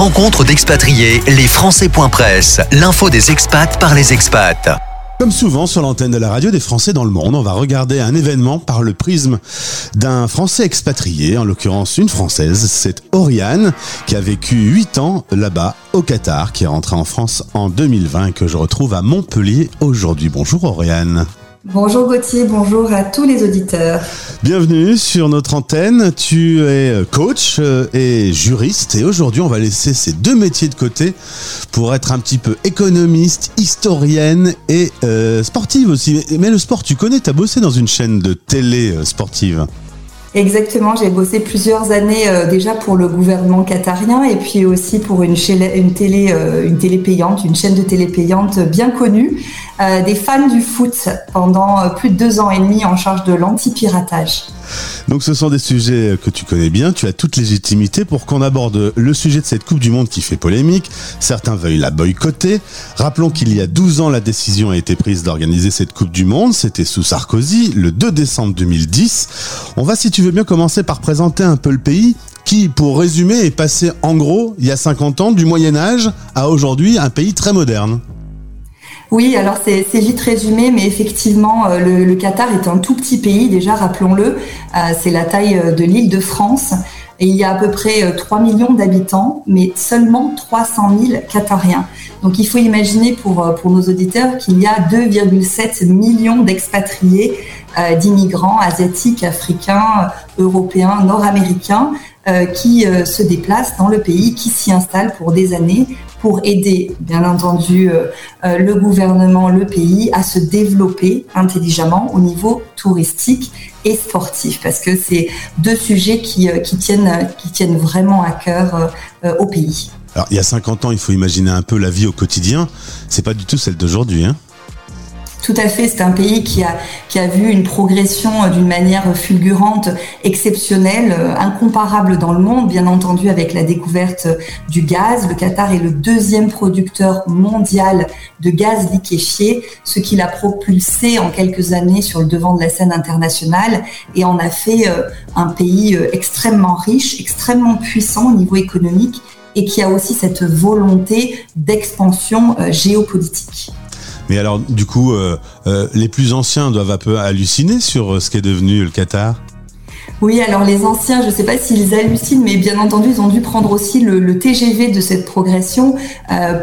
rencontre d'expatriés, les Français.press, l'info des expats par les expats. Comme souvent sur l'antenne de la radio des Français dans le monde, on va regarder un événement par le prisme d'un Français expatrié, en l'occurrence une Française. C'est Oriane qui a vécu 8 ans là-bas au Qatar, qui est rentrée en France en 2020 et que je retrouve à Montpellier aujourd'hui. Bonjour Oriane. Bonjour Gauthier, bonjour à tous les auditeurs. Bienvenue sur notre antenne. Tu es coach euh, et juriste et aujourd'hui on va laisser ces deux métiers de côté pour être un petit peu économiste, historienne et euh, sportive aussi. Mais le sport, tu connais, tu as bossé dans une chaîne de télé euh, sportive. Exactement, j'ai bossé plusieurs années euh, déjà pour le gouvernement qatarien et puis aussi pour une, une, télé, euh, une télé payante, une chaîne de télé payante bien connue, euh, des fans du foot pendant plus de deux ans et demi en charge de l'anti-piratage. Donc ce sont des sujets que tu connais bien, tu as toute légitimité pour qu'on aborde le sujet de cette Coupe du Monde qui fait polémique. Certains veuillent la boycotter. Rappelons qu'il y a 12 ans, la décision a été prise d'organiser cette Coupe du Monde. C'était sous Sarkozy, le 2 décembre 2010. On va, si tu veux bien, commencer par présenter un peu le pays qui, pour résumer, est passé en gros, il y a 50 ans, du Moyen Âge à aujourd'hui, un pays très moderne. Oui, alors c'est vite résumé, mais effectivement, euh, le, Qatar est un tout petit pays, déjà, rappelons-le. Euh, c'est la taille euh, de l'île de France. Et il y a à peu près 3 millions d'habitants, mais seulement 300 000 Qatariens. Donc il faut imaginer pour, pour nos auditeurs qu'il y a 2,7 millions d'expatriés, d'immigrants asiatiques, africains, européens, nord-américains, qui se déplacent dans le pays, qui s'y installent pour des années pour aider, bien entendu, euh, euh, le gouvernement, le pays à se développer intelligemment au niveau touristique et sportif, parce que c'est deux sujets qui, euh, qui, tiennent, qui tiennent vraiment à cœur au pays. Alors, il y a 50 ans, il faut imaginer un peu la vie au quotidien. C'est pas du tout celle d'aujourd'hui, hein tout à fait, c'est un pays qui a, vu une progression euh, d'une manière fulgurante, exceptionnelle, euh, incomparable dans le monde, bien entendu avec la découverte du gaz. Le Qatar est le deuxième producteur mondial de gaz liquéfié, ce qui l'a propulsé en quelques années sur le devant de la scène internationale et en a fait euh, un pays extrêmement riche, extrêmement puissant au niveau économique et qui a aussi cette volonté d'expansion géopolitique. Mais alors, du coup, euh, euh, les plus anciens doivent un peu halluciner sur euh, ce qu'est devenu le Qatar? Oui, alors les anciens, je ne sais pas s'ils hallucinent, mais bien entendu, ils ont dû prendre aussi le, TGV de cette progression.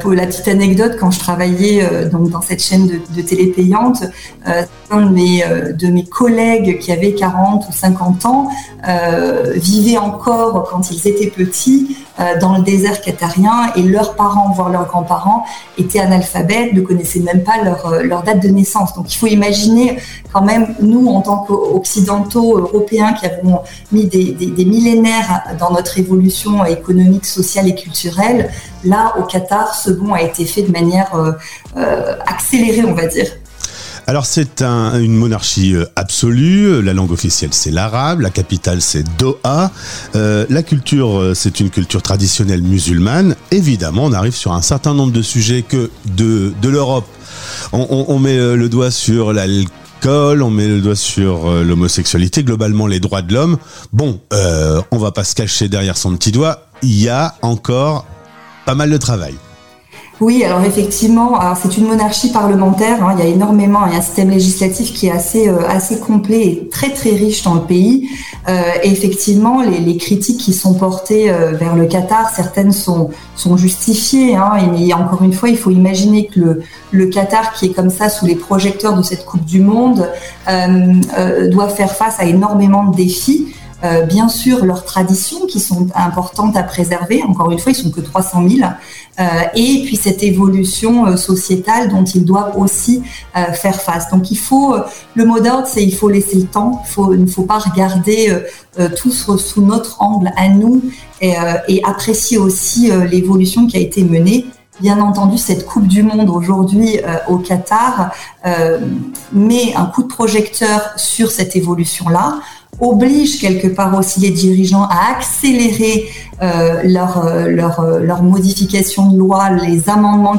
pour la petite anecdote, quand je travaillais dans cette chaîne de, télé payante, un de mes, de mes collègues qui avait 40 ou 50 ans vivait encore quand ils étaient petits dans le désert qatarien et leurs parents, voire leurs grands-parents, étaient analphabètes, ne connaissaient même pas leur, euh, leur date de naissance. Donc il faut imaginer quand même, nous, en tant qu'occidentaux européens qui avons mis des, millénaires dans notre évolution économique, sociale et culturelle, là, au Qatar, ce bond a été fait de manière euh, euh accélérée, on va dire. Alors c'est une monarchie euh, absolue, la langue officielle c'est l'arabe, la capitale c'est Doha, euh, la culture euh, c'est une culture traditionnelle musulmane. Évidemment on arrive sur un certain nombre de sujets que de, l'Europe. On, met le doigt sur l'alcool, on met le doigt sur l'homosexualité, globalement les droits de l'homme. Bon, on va pas se cacher derrière son petit doigt, il y a encore pas mal de travail. Oui, alors effectivement, c'est une monarchie parlementaire. Hein, il y a énormément, il y a un système législatif qui est assez euh, assez complet et très très riche dans le pays. Euh, et effectivement, les, critiques qui sont portées euh, vers le Qatar, certaines sont sont justifiées. Hein, et, encore une fois, il faut imaginer que le le Qatar, qui est comme ça sous les projecteurs de cette Coupe du Monde, euh, doit faire face à énormément de défis. Euh, bien sûr leurs traditions qui sont importantes à préserver. Encore une fois, ils sont que 300 000. Euh, et puis cette évolution euh, sociétale dont ils doivent aussi faire face. Donc il faut, le mot d'ordre, c'est il faut laisser le temps. Il, ne faut pas regarder tout sous, notre angle à nous et, apprécier aussi l'évolution qui a été menée. Bien entendu, cette Coupe du Monde aujourd'hui au Qatar met un coup de projecteur sur cette évolution-là oblige quelque part aussi les dirigeants à accélérer leur, leur, leur modification de loi, les amendements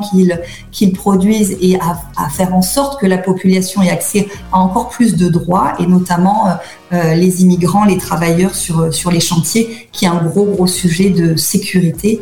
qu'ils produisent et à, faire en sorte que la population ait accès à encore plus de droits et notamment les immigrants, les travailleurs sur, sur les chantiers, qui est un gros gros sujet de sécurité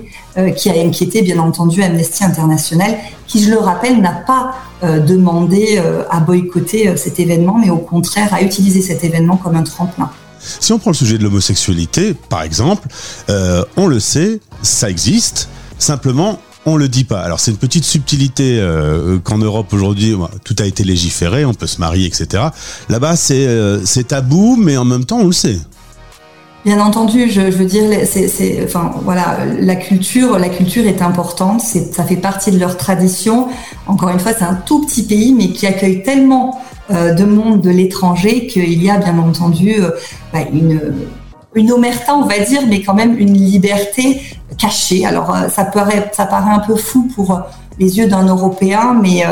qui a inquiété bien entendu Amnesty International, qui je le rappelle n'a pas demandé à boycotter cet événement, mais au contraire à utiliser cet événement comme un tremplin. Si on prend le sujet de l'homosexualité, par exemple, euh, on le sait, ça existe. Simplement, on le dit pas. Alors c'est une petite subtilité euh, qu'en Europe aujourd'hui, tout a été légiféré, on peut se marier, etc. Là-bas, c'est euh, c'est tabou, mais en même temps, on le sait. Bien entendu, je, veux dire, c'est, enfin voilà, la culture, la culture est importante, ça fait partie de leur tradition. Encore une fois, c'est un tout petit pays, mais qui accueille tellement de monde de l'étranger qu'il y a bien entendu euh, bah, une une omerta, on va dire, mais quand même une liberté cachée. Alors euh, ça paraît ça paraît un peu fou pour les yeux d'un Européen, mais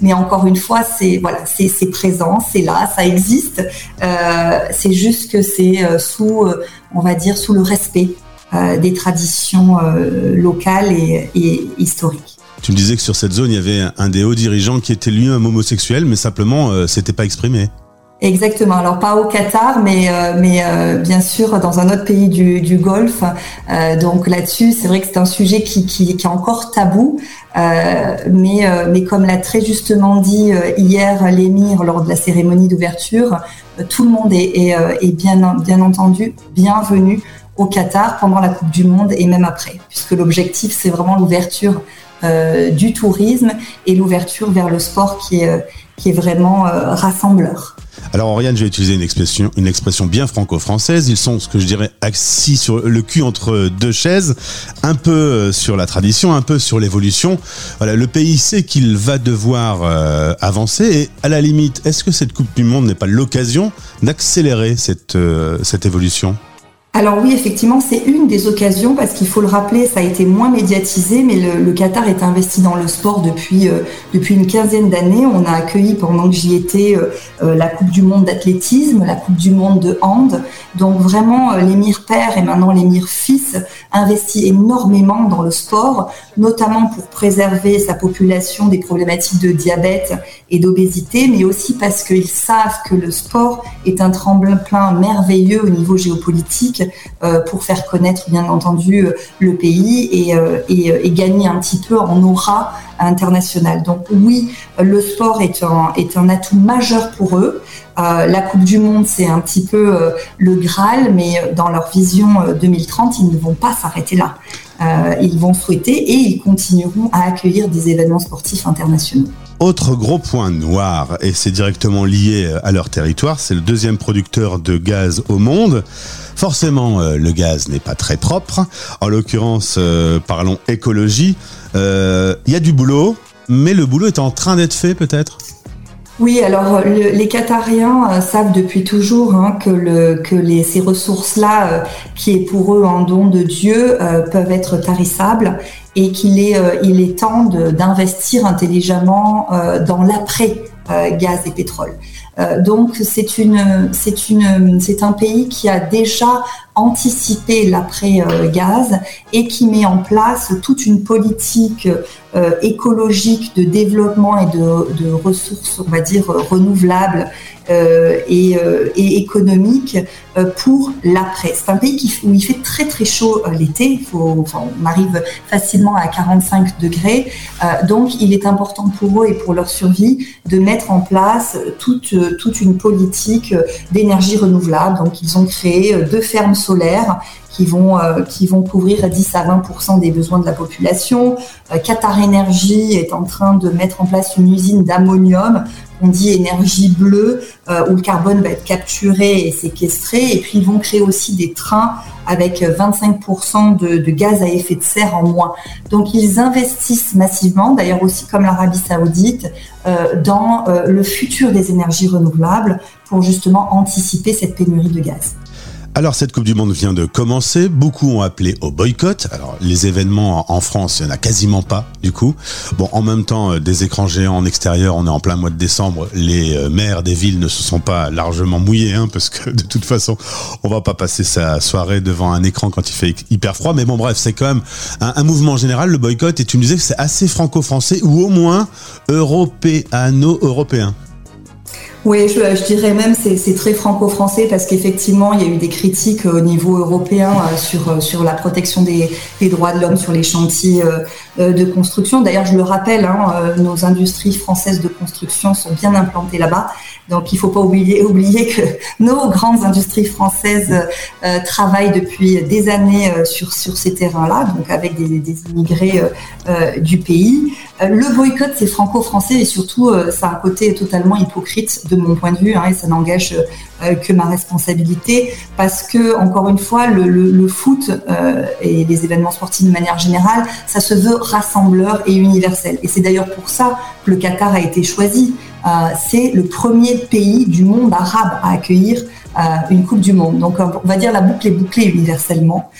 mais encore une fois, c'est voilà, c'est présent, c'est là, ça existe. c'est juste que c'est sous, on va dire, sous le respect des traditions locales et historiques. Tu me disais que sur cette zone, il y avait un des hauts dirigeants qui était lui-même homosexuel, mais simplement, euh, c'était pas exprimé. Exactement. Alors pas au Qatar, mais euh, mais euh, bien sûr dans un autre pays du, du Golfe. donc là-dessus, c'est vrai que c'est un sujet qui, qui, est encore tabou. mais mais comme l'a très justement dit hier l'émir lors de la cérémonie d'ouverture, tout le monde est, est, est, bien bien entendu bienvenu au Qatar pendant la Coupe du Monde et même après, puisque l'objectif c'est vraiment l'ouverture euh, du tourisme et l'ouverture vers le sport qui est, euh, qui est vraiment euh, rassembleur. Alors Oriane, je vais utiliser une expression, une expression bien franco-française. Ils sont ce que je dirais assis sur le cul entre deux chaises, un peu sur la tradition, un peu sur l'évolution. Voilà, le pays sait qu'il va devoir avancer et à la limite, est-ce que cette Coupe du Monde n'est pas l'occasion d'accélérer cette, cette évolution? Alors oui, effectivement, c'est une des occasions parce qu'il faut le rappeler, ça a été moins médiatisé, mais le, Qatar est investi dans le sport depuis euh, depuis une quinzaine d'années. On a accueilli pendant que j'y étais euh, euh, la Coupe du Monde d'athlétisme, la Coupe du Monde de hand. Donc vraiment, l'émir père et maintenant l'émir fils investit énormément dans le sport, notamment pour préserver sa population des problématiques de diabète et d'obésité, mais aussi parce qu'ils savent que le sport est un tremplin merveilleux au niveau géopolitique euh, pour faire connaître bien entendu euh, le pays et, euh, et, gagner un petit peu en aura international. Donc oui, le sport est un atout majeur pour eux. la Coupe du Monde, c'est un petit peu le Graal, mais dans leur vision 2030, ils ne vont pas s'arrêter là. Ils vont souhaiter et ils continueront à accueillir des événements sportifs internationaux. Autre gros point noir, et c'est directement lié à leur territoire, c'est le deuxième producteur de gaz au monde. Forcément, euh, le gaz n'est pas très propre. En l'occurrence, euh, parlons écologie. Il euh, y a du boulot, mais le boulot est en train d'être fait peut-être? Oui, alors les Qatariens savent depuis toujours hein, que, ces ressources-là, qui est pour eux un don de Dieu, peuvent être tarissables et qu'il est, il est temps d'investir intelligemment dans l'après gaz et pétrole. Euh, donc c'est une, c'est une, c'est un pays qui a déjà anticipé l'après-gaz et qui met en place toute une politique euh, écologique de développement et de, de ressources, on va dire, renouvelables euh, et, euh, et, économique euh, pour l'après. C'est un pays où il fait très très chaud l'été, on arrive facilement à 45 degrés, donc il est important pour eux et pour leur survie de mettre en place toute, toute une politique d'énergie renouvelable. Donc ils ont créé deux fermes solaires qui vont, qui vont couvrir 10 à 20% des besoins de la population. Qatar Energy est en train de mettre en place une usine d'ammonium on dit énergie bleue, euh, où le carbone va être capturé et séquestré. Et puis ils vont créer aussi des trains avec 25% de, gaz à effet de serre en moins. Donc ils investissent massivement, d'ailleurs aussi comme l'Arabie saoudite, euh, dans euh, le futur des énergies renouvelables pour justement anticiper cette pénurie de gaz. Alors cette Coupe du Monde vient de commencer, beaucoup ont appelé au boycott. Alors les événements en France, il n'y en a quasiment pas du coup. Bon, en même temps, euh, des écrans géants en extérieur, on est en plein mois de décembre, les euh, maires des villes ne se sont pas largement mouillés, hein, parce que de toute façon, on va pas passer sa soirée devant un écran quand il fait hyper froid. Mais bon, bref, c'est quand même un, mouvement général, le boycott, et tu me disais que c'est assez franco-français, ou au moins européano-européen. Oui, je, dirais même c'est très franco-français parce qu'effectivement, il y a eu des critiques au niveau européen euh, sur, euh, sur la protection des, droits de l'homme sur les chantiers euh, de construction. D'ailleurs, je le rappelle, hein, nos industries françaises de construction sont bien implantées là-bas. Donc, il ne faut pas oublier, que nos grandes industries françaises travaillent depuis des années sur, sur ces terrains-là, donc avec des immigrés du pays. le boycott, c'est franco-français et surtout, ça a un côté totalement hypocrite de mon point de vue, hein, et ça n'engage euh, que ma responsabilité, parce que encore une fois, le, foot euh, et les événements sportifs de manière générale, ça se veut rassembleur et universel. Et c'est d'ailleurs pour ça que le Qatar a été choisi. Euh, c'est le premier pays du monde arabe à accueillir une Coupe du Monde. Donc on va dire la boucle est bouclée universellement.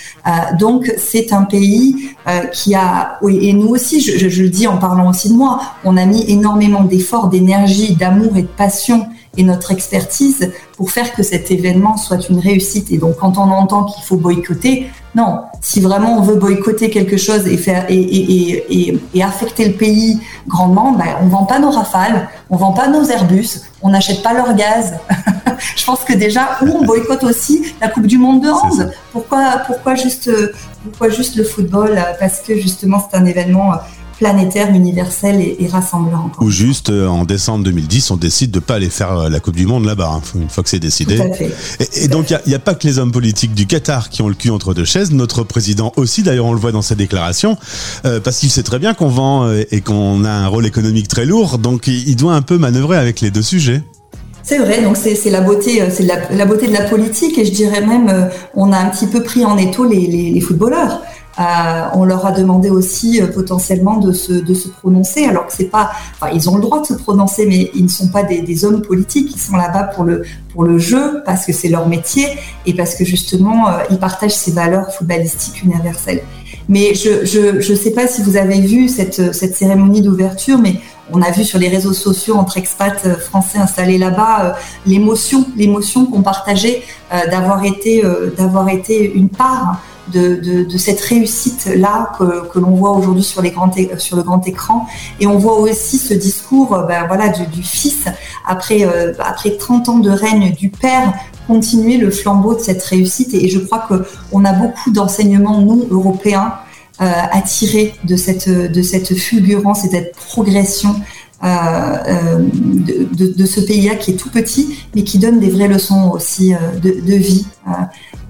donc c'est un pays qui a, et nous aussi, je, je, le dis en parlant aussi de moi, on a mis énormément d'efforts, d'énergie, d'amour et de passion et notre expertise pour faire que cet événement soit une réussite. Et donc, quand on entend qu'il faut boycotter, non. Si vraiment on veut boycotter quelque chose et faire et, et, et, et affecter le pays grandement, ben, on vend pas nos rafales, on vend pas nos Airbus, on n'achète pas leur gaz. Je pense que déjà, ou on boycotte aussi la Coupe du Monde de hand. Pourquoi, pourquoi juste, pourquoi juste le football? Parce que justement, c'est un événement planétaire, universel et, rassemblant. Ou juste euh, en décembre 2010, on décide de pas aller faire euh, la Coupe du Monde là-bas, hein, une fois que c'est décidé. Et, donc il n'y a, pas que les hommes politiques du Qatar qui ont le cul entre deux chaises, notre président aussi, d'ailleurs on le voit dans sa déclaration, euh, parce qu'il sait très bien qu'on vend et qu'on a un rôle économique très lourd, donc il doit un peu manœuvrer avec les deux sujets. C'est vrai, donc c'est la beauté, c'est la, beauté de la politique et je dirais même, on a un petit peu pris en étau les, les footballeurs. Euh, on leur a demandé aussi euh, potentiellement de se, de prononcer, alors que c'est pas, enfin, ils ont le droit de se prononcer, mais ils ne sont pas des, hommes politiques, ils sont là-bas pour le, jeu, parce que c'est leur métier et parce que justement, euh, ils partagent ces valeurs footballistiques universelles. Mais je, je, je sais pas si vous avez vu cette, cérémonie d'ouverture, mais on a vu sur les réseaux sociaux entre expats français installés là-bas l'émotion, l'émotion qu'on partageait d'avoir été, d'avoir été une part de, cette réussite-là que, l'on voit aujourd'hui sur, sur le grand écran. Et on voit aussi ce discours euh, ben, voilà, du, fils, après, euh, après 30 ans de règne du père, continuer le flambeau de cette réussite. Et, je crois qu'on a beaucoup d'enseignements, nous, Européens, euh, à tirer de cette, de cette fulgurance et cette progression de, ce pays-là qui est tout petit, mais qui donne des vraies leçons aussi de, vie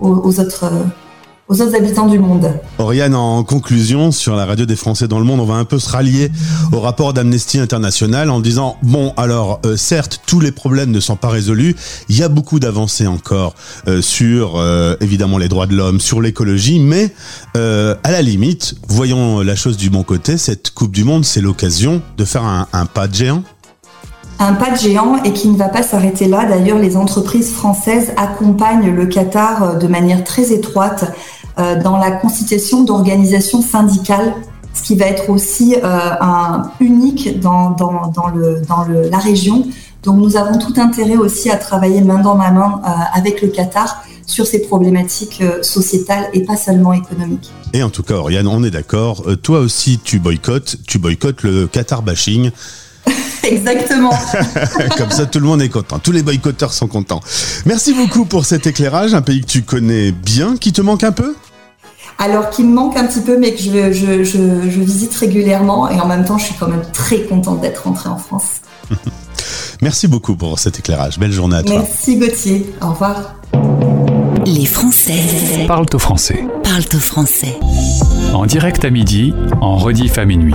aux, autres, aux autres habitants du monde. Oriane, en conclusion, sur la radio des Français dans le monde, on va un peu se rallier au rapport d'Amnesty International en disant, bon, alors, euh, certes, tous les problèmes ne sont pas résolus, il y a beaucoup d'avancées encore euh, sur, euh, évidemment, les droits de l'homme, sur l'écologie, mais à la limite, voyons la chose du bon côté, cette Coupe du Monde, c'est l'occasion de faire un, un pas de géant un pas de géant et qui ne va pas s'arrêter là. D'ailleurs, les entreprises françaises accompagnent le Qatar de manière très étroite dans la constitution d'organisations syndicales, ce qui va être aussi euh, un, unique dans, dans, le, dans le, la région. Donc nous avons tout intérêt aussi à travailler main dans la main avec le Qatar sur ces problématiques sociétales et pas seulement économiques. Et en tout cas, Oriane, on est d'accord. Toi aussi, tu boycottes, tu boycottes le Qatar bashing. Exactement. Comme ça, tout le monde est content. Tous les boycotteurs sont contents. Merci beaucoup pour cet éclairage. Un pays que tu connais bien, qui te manque un peu? Alors qui me manque un petit peu, mais que je, visite régulièrement et en même temps, je suis quand même très contente d'être rentrée en France. Merci beaucoup pour cet éclairage. Belle journée à toi. Merci Gauthier. Au revoir. Les Français parlent au français. Parlent au français. En direct à midi, en rediff à minuit.